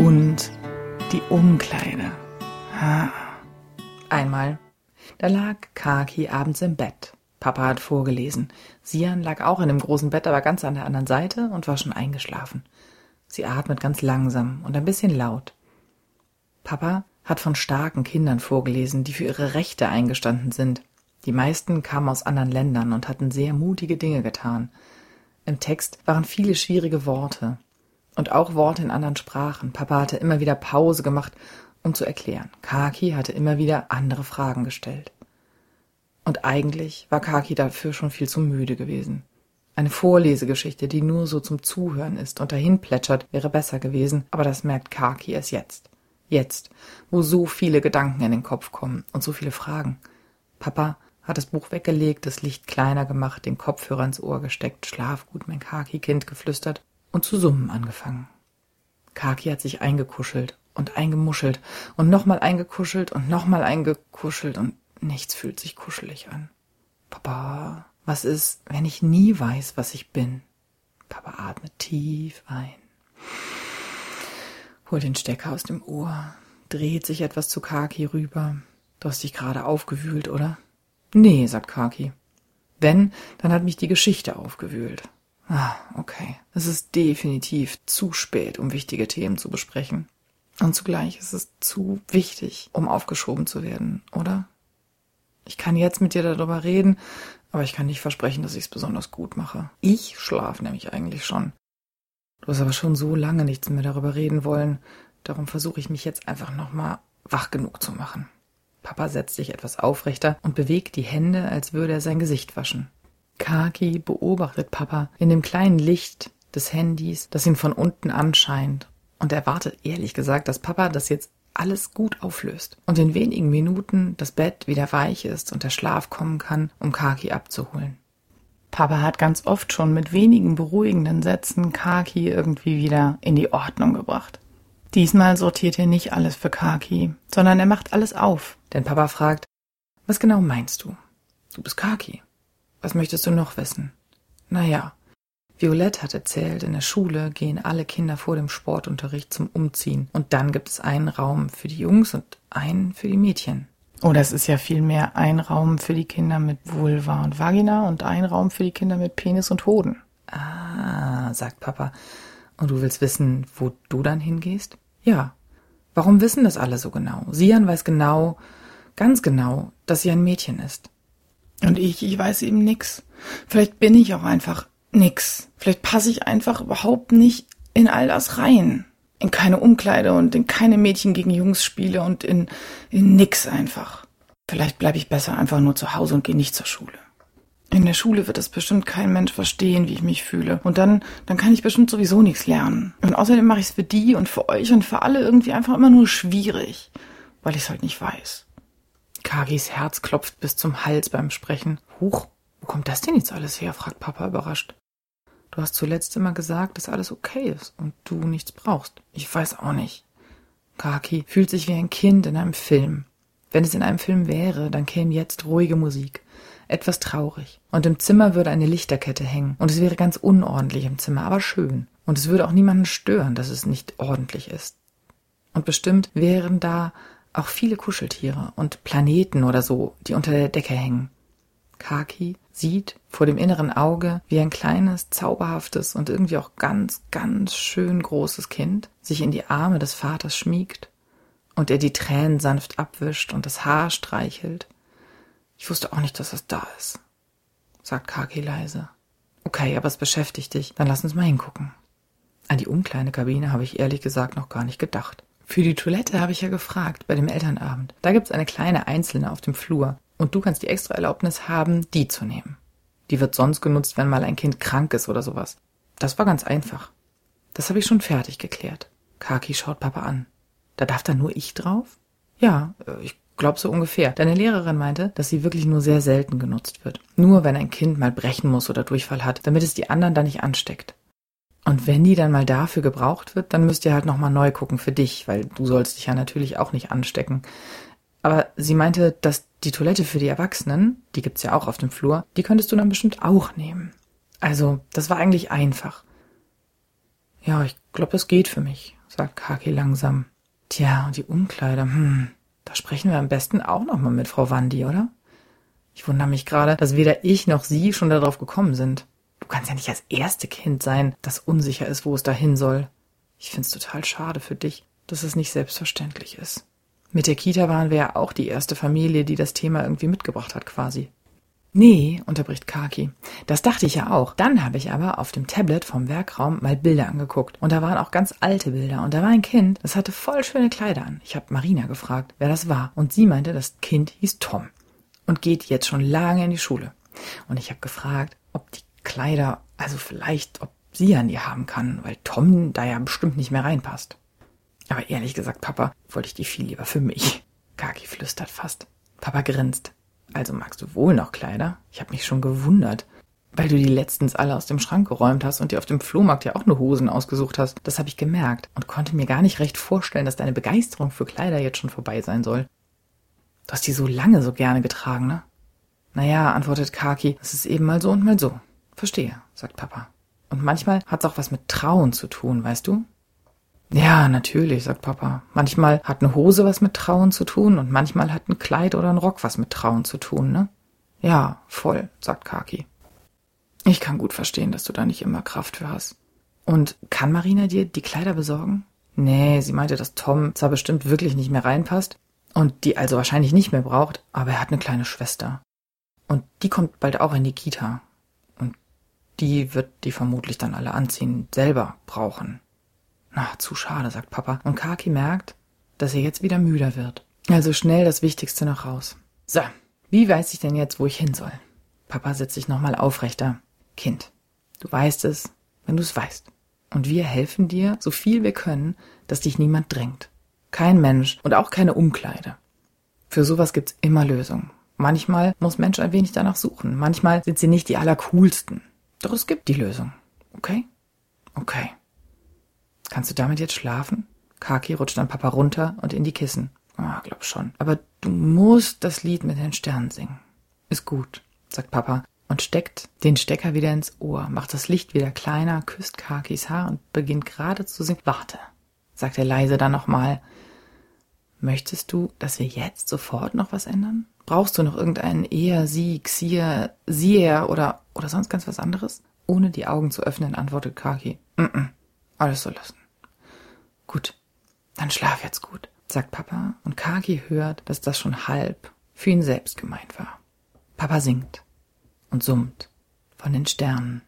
Und die Umkleide. Ha. Einmal, da lag Kaki abends im Bett. Papa hat vorgelesen. Sian lag auch in dem großen Bett, aber ganz an der anderen Seite und war schon eingeschlafen. Sie atmet ganz langsam und ein bisschen laut. Papa hat von starken Kindern vorgelesen, die für ihre Rechte eingestanden sind. Die meisten kamen aus anderen Ländern und hatten sehr mutige Dinge getan. Im Text waren viele schwierige Worte und auch Worte in anderen Sprachen. Papa hatte immer wieder Pause gemacht, um zu erklären. Kaki hatte immer wieder andere Fragen gestellt. Und eigentlich war Kaki dafür schon viel zu müde gewesen. Eine Vorlesegeschichte, die nur so zum Zuhören ist und dahin plätschert, wäre besser gewesen, aber das merkt Kaki erst jetzt. Jetzt, wo so viele Gedanken in den Kopf kommen und so viele Fragen. Papa hat das Buch weggelegt, das Licht kleiner gemacht, den Kopfhörer ins Ohr gesteckt, Schlaf gut, mein Kaki-Kind geflüstert und zu summen angefangen. Kaki hat sich eingekuschelt und eingemuschelt und nochmal eingekuschelt und nochmal eingekuschelt und nichts fühlt sich kuschelig an. Papa, was ist, wenn ich nie weiß, was ich bin? Papa atmet tief ein. Holt den Stecker aus dem Ohr, dreht sich etwas zu Kaki rüber. Du hast dich gerade aufgewühlt, oder? Nee, sagt Kaki. Wenn, dann hat mich die Geschichte aufgewühlt. Ah, okay. Es ist definitiv zu spät, um wichtige Themen zu besprechen. Und zugleich ist es zu wichtig, um aufgeschoben zu werden, oder? Ich kann jetzt mit dir darüber reden, aber ich kann nicht versprechen, dass ich es besonders gut mache. Ich schlafe nämlich eigentlich schon. Du hast aber schon so lange nichts mehr darüber reden wollen. Darum versuche ich mich jetzt einfach nochmal wach genug zu machen. Papa setzt sich etwas aufrechter und bewegt die Hände, als würde er sein Gesicht waschen. Kaki beobachtet Papa in dem kleinen Licht des Handys, das ihn von unten anscheint, und erwartet ehrlich gesagt, dass Papa das jetzt alles gut auflöst und in wenigen Minuten das Bett wieder weich ist und der Schlaf kommen kann, um Kaki abzuholen. Papa hat ganz oft schon mit wenigen beruhigenden Sätzen Kaki irgendwie wieder in die Ordnung gebracht. Diesmal sortiert er nicht alles für Kaki, sondern er macht alles auf. Denn Papa fragt, was genau meinst du? Du bist Kaki. Was möchtest du noch wissen? Naja, Violette hat erzählt, in der Schule gehen alle Kinder vor dem Sportunterricht zum Umziehen und dann gibt es einen Raum für die Jungs und einen für die Mädchen. Oh, das ist ja vielmehr ein Raum für die Kinder mit Vulva und Vagina und ein Raum für die Kinder mit Penis und Hoden. Ah, sagt Papa. Und du willst wissen, wo du dann hingehst? Ja. Warum wissen das alle so genau? Sian weiß genau, ganz genau, dass sie ein Mädchen ist. Und ich, ich weiß eben nix. Vielleicht bin ich auch einfach nix. Vielleicht passe ich einfach überhaupt nicht in all das rein in keine Umkleide und in keine Mädchen gegen Jungs Spiele und in, in nix einfach. Vielleicht bleibe ich besser einfach nur zu Hause und gehe nicht zur Schule. In der Schule wird das bestimmt kein Mensch verstehen, wie ich mich fühle. Und dann, dann kann ich bestimmt sowieso nichts lernen. Und außerdem mache ich es für die und für euch und für alle irgendwie einfach immer nur schwierig, weil ich es halt nicht weiß. Kagis Herz klopft bis zum Hals beim Sprechen. Huch, wo kommt das denn jetzt alles her? fragt Papa überrascht. Du hast zuletzt immer gesagt, dass alles okay ist und du nichts brauchst. Ich weiß auch nicht. Kaki fühlt sich wie ein Kind in einem Film. Wenn es in einem Film wäre, dann käme jetzt ruhige Musik. Etwas traurig. Und im Zimmer würde eine Lichterkette hängen. Und es wäre ganz unordentlich im Zimmer, aber schön. Und es würde auch niemanden stören, dass es nicht ordentlich ist. Und bestimmt wären da auch viele Kuscheltiere und Planeten oder so, die unter der Decke hängen. Kaki sieht vor dem inneren Auge, wie ein kleines, zauberhaftes und irgendwie auch ganz, ganz schön großes Kind sich in die Arme des Vaters schmiegt und er die Tränen sanft abwischt und das Haar streichelt. Ich wusste auch nicht, dass das da ist, sagt Kaki leise. Okay, aber es beschäftigt dich, dann lass uns mal hingucken. An die Umkleidekabine habe ich ehrlich gesagt noch gar nicht gedacht. Für die Toilette habe ich ja gefragt bei dem Elternabend. Da gibt's eine kleine einzelne auf dem Flur. Und du kannst die extra Erlaubnis haben, die zu nehmen. Die wird sonst genutzt, wenn mal ein Kind krank ist oder sowas. Das war ganz einfach. Das habe ich schon fertig geklärt. Kaki schaut Papa an. Da darf da nur ich drauf? Ja, äh, ich glaube so ungefähr. Deine Lehrerin meinte, dass sie wirklich nur sehr selten genutzt wird. Nur wenn ein Kind mal brechen muss oder Durchfall hat, damit es die anderen dann nicht ansteckt. Und wenn die dann mal dafür gebraucht wird, dann müsst ihr halt nochmal neu gucken für dich, weil du sollst dich ja natürlich auch nicht anstecken. Aber sie meinte, dass die Toilette für die Erwachsenen, die gibt's ja auch auf dem Flur, die könntest du dann bestimmt auch nehmen. Also, das war eigentlich einfach. Ja, ich glaube, das geht für mich, sagt Kaki langsam. Tja, und die Umkleider, hm, da sprechen wir am besten auch noch mal mit Frau Wandi, oder? Ich wundere mich gerade, dass weder ich noch Sie schon darauf gekommen sind. Du kannst ja nicht das erste Kind sein, das unsicher ist, wo es dahin soll. Ich find's total schade für dich, dass es nicht selbstverständlich ist. Mit der Kita waren wir ja auch die erste Familie, die das Thema irgendwie mitgebracht hat, quasi. Nee, unterbricht Kaki. Das dachte ich ja auch. Dann habe ich aber auf dem Tablet vom Werkraum mal Bilder angeguckt. Und da waren auch ganz alte Bilder. Und da war ein Kind, das hatte voll schöne Kleider an. Ich habe Marina gefragt, wer das war. Und sie meinte, das Kind hieß Tom. Und geht jetzt schon lange in die Schule. Und ich habe gefragt, ob die Kleider, also vielleicht, ob sie an die haben kann, weil Tom da ja bestimmt nicht mehr reinpasst. Aber ehrlich gesagt, Papa, wollte ich die viel lieber für mich. Kaki flüstert fast. Papa grinst. Also magst du wohl noch Kleider? Ich habe mich schon gewundert, weil du die letztens alle aus dem Schrank geräumt hast und dir auf dem Flohmarkt ja auch nur Hosen ausgesucht hast. Das habe ich gemerkt und konnte mir gar nicht recht vorstellen, dass deine Begeisterung für Kleider jetzt schon vorbei sein soll. Du hast die so lange so gerne getragen, ne? Naja, antwortet Kaki, es ist eben mal so und mal so. Verstehe, sagt Papa. Und manchmal hat's auch was mit Trauen zu tun, weißt du? Ja, natürlich, sagt Papa. Manchmal hat eine Hose was mit Trauen zu tun und manchmal hat ein Kleid oder ein Rock was mit Trauen zu tun, ne? Ja, voll, sagt Kaki. Ich kann gut verstehen, dass du da nicht immer Kraft für hast. Und kann Marina dir die Kleider besorgen? Nee, sie meinte, dass Tom zwar bestimmt wirklich nicht mehr reinpasst und die also wahrscheinlich nicht mehr braucht, aber er hat eine kleine Schwester. Und die kommt bald auch in die Kita. Die wird die vermutlich dann alle anziehen, selber brauchen. Na, zu schade, sagt Papa. Und Kaki merkt, dass er jetzt wieder müder wird. Also schnell das Wichtigste noch raus. So, wie weiß ich denn jetzt, wo ich hin soll? Papa setzt sich nochmal aufrechter. Kind, du weißt es, wenn du es weißt. Und wir helfen dir, so viel wir können, dass dich niemand drängt. Kein Mensch und auch keine Umkleide. Für sowas gibt's immer Lösungen. Manchmal muss Mensch ein wenig danach suchen. Manchmal sind sie nicht die allercoolsten. Doch es gibt die Lösung. Okay? Okay. Kannst du damit jetzt schlafen? Kaki rutscht an Papa runter und in die Kissen. Ah, glaub schon. Aber du musst das Lied mit den Sternen singen. Ist gut, sagt Papa und steckt den Stecker wieder ins Ohr, macht das Licht wieder kleiner, küsst Kakis Haar und beginnt gerade zu singen. Warte, sagt er leise dann nochmal. Möchtest du, dass wir jetzt sofort noch was ändern? Brauchst du noch irgendeinen eher, sie, xier, sieher oder, oder sonst ganz was anderes? Ohne die Augen zu öffnen, antwortet Kaki. Mm -mm, alles so lassen. Gut, dann schlaf jetzt gut, sagt Papa, und Kaki hört, dass das schon halb für ihn selbst gemeint war. Papa singt und summt von den Sternen.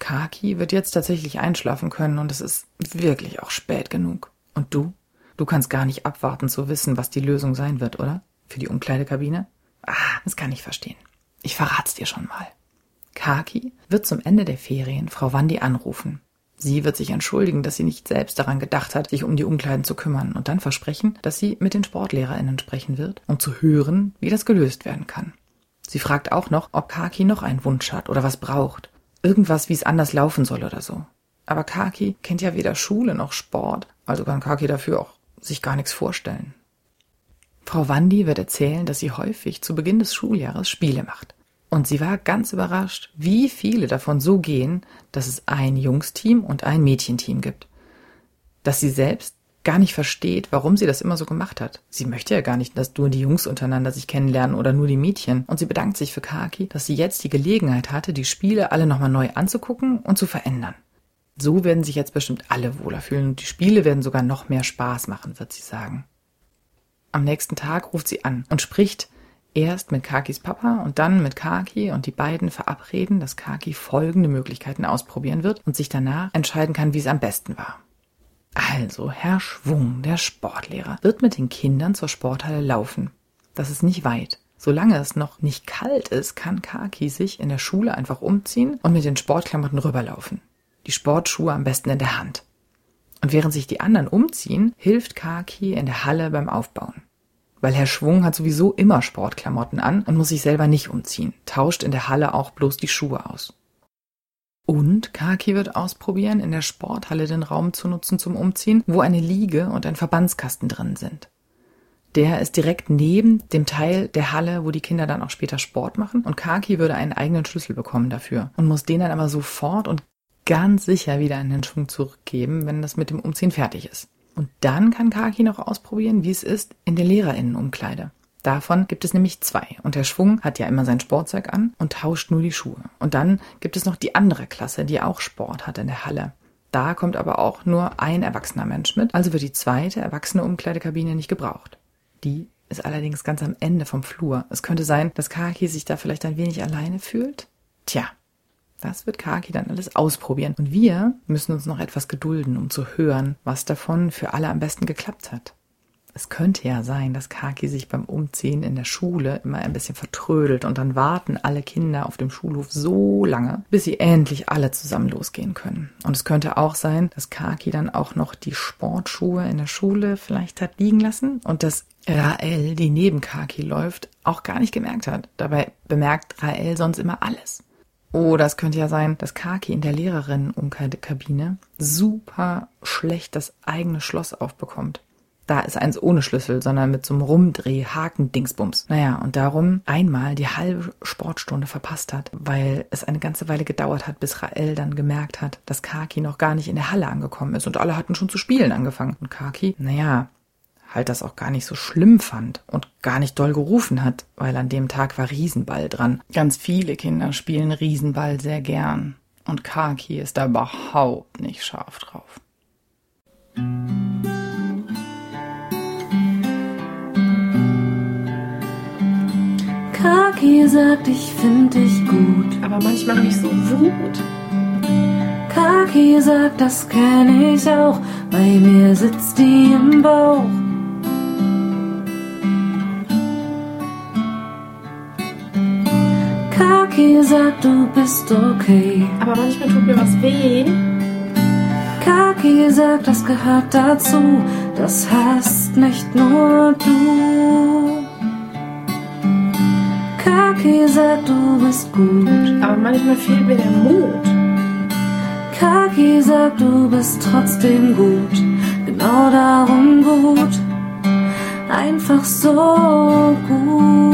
Kaki wird jetzt tatsächlich einschlafen können und es ist wirklich auch spät genug. Und du? Du kannst gar nicht abwarten zu wissen, was die Lösung sein wird, oder? Für die Umkleidekabine? Ah, das kann ich verstehen. Ich verrat's dir schon mal. Kaki wird zum Ende der Ferien Frau Wandi anrufen Sie wird sich entschuldigen, dass sie nicht selbst daran gedacht hat, sich um die Umkleiden zu kümmern und dann versprechen, dass sie mit den SportlehrerInnen sprechen wird, um zu hören, wie das gelöst werden kann. Sie fragt auch noch, ob Kaki noch einen Wunsch hat oder was braucht. Irgendwas, wie es anders laufen soll oder so. Aber Kaki kennt ja weder Schule noch Sport, also kann Kaki dafür auch sich gar nichts vorstellen. Frau Wandi wird erzählen, dass sie häufig zu Beginn des Schuljahres Spiele macht. Und sie war ganz überrascht, wie viele davon so gehen, dass es ein Jungsteam und ein Mädchenteam gibt. Dass sie selbst gar nicht versteht, warum sie das immer so gemacht hat. Sie möchte ja gar nicht, dass nur die Jungs untereinander sich kennenlernen oder nur die Mädchen. Und sie bedankt sich für Kaki, dass sie jetzt die Gelegenheit hatte, die Spiele alle nochmal neu anzugucken und zu verändern. So werden sich jetzt bestimmt alle wohler fühlen und die Spiele werden sogar noch mehr Spaß machen, wird sie sagen. Am nächsten Tag ruft sie an und spricht erst mit Kakis Papa und dann mit Kaki und die beiden verabreden, dass Kaki folgende Möglichkeiten ausprobieren wird und sich danach entscheiden kann, wie es am besten war. Also, Herr Schwung, der Sportlehrer, wird mit den Kindern zur Sporthalle laufen. Das ist nicht weit. Solange es noch nicht kalt ist, kann Kaki sich in der Schule einfach umziehen und mit den Sportklamotten rüberlaufen. Die Sportschuhe am besten in der Hand. Und während sich die anderen umziehen, hilft Kaki in der Halle beim Aufbauen. Weil Herr Schwung hat sowieso immer Sportklamotten an und muss sich selber nicht umziehen, tauscht in der Halle auch bloß die Schuhe aus. Und Kaki wird ausprobieren, in der Sporthalle den Raum zu nutzen zum Umziehen, wo eine Liege und ein Verbandskasten drin sind. Der ist direkt neben dem Teil der Halle, wo die Kinder dann auch später Sport machen. Und Kaki würde einen eigenen Schlüssel bekommen dafür und muss den dann aber sofort und ganz sicher wieder in den Schwung zurückgeben, wenn das mit dem Umziehen fertig ist. Und dann kann Kaki noch ausprobieren, wie es ist in der Lehrerinnenumkleide. Davon gibt es nämlich zwei. Und der Schwung hat ja immer sein Sportzeug an und tauscht nur die Schuhe. Und dann gibt es noch die andere Klasse, die auch Sport hat in der Halle. Da kommt aber auch nur ein erwachsener Mensch mit, also wird die zweite erwachsene Umkleidekabine nicht gebraucht. Die ist allerdings ganz am Ende vom Flur. Es könnte sein, dass Kaki sich da vielleicht ein wenig alleine fühlt. Tja, das wird Kaki dann alles ausprobieren. Und wir müssen uns noch etwas gedulden, um zu hören, was davon für alle am besten geklappt hat. Es könnte ja sein, dass Kaki sich beim Umziehen in der Schule immer ein bisschen vertrödelt und dann warten alle Kinder auf dem Schulhof so lange, bis sie endlich alle zusammen losgehen können. Und es könnte auch sein, dass Kaki dann auch noch die Sportschuhe in der Schule vielleicht hat liegen lassen und dass Rael, die neben Kaki läuft, auch gar nicht gemerkt hat. Dabei bemerkt Rael sonst immer alles. Oder es könnte ja sein, dass Kaki in der Lehrerinnenumkleidekabine super schlecht das eigene Schloss aufbekommt. Da ist eins ohne Schlüssel, sondern mit so einem Rumdreh-Haken-Dingsbums. Naja, und darum einmal die halbe Sportstunde verpasst hat, weil es eine ganze Weile gedauert hat, bis Rael dann gemerkt hat, dass Kaki noch gar nicht in der Halle angekommen ist und alle hatten schon zu spielen angefangen. Und Kaki, naja, halt das auch gar nicht so schlimm fand und gar nicht doll gerufen hat, weil an dem Tag war Riesenball dran. Ganz viele Kinder spielen Riesenball sehr gern und Kaki ist da überhaupt nicht scharf drauf. Kaki sagt, ich find dich gut. Aber manchmal habe ich so Wut. Kaki sagt, das kenn ich auch. Bei mir sitzt die im Bauch. Sagt, du bist okay. Aber manchmal tut mir was weh. Kaki sagt, das gehört dazu. Das hast nicht nur du. Kaki sagt, du bist gut. Aber manchmal fehlt mir der Mut. Kaki sagt, du bist trotzdem gut. Genau darum gut. Einfach so gut.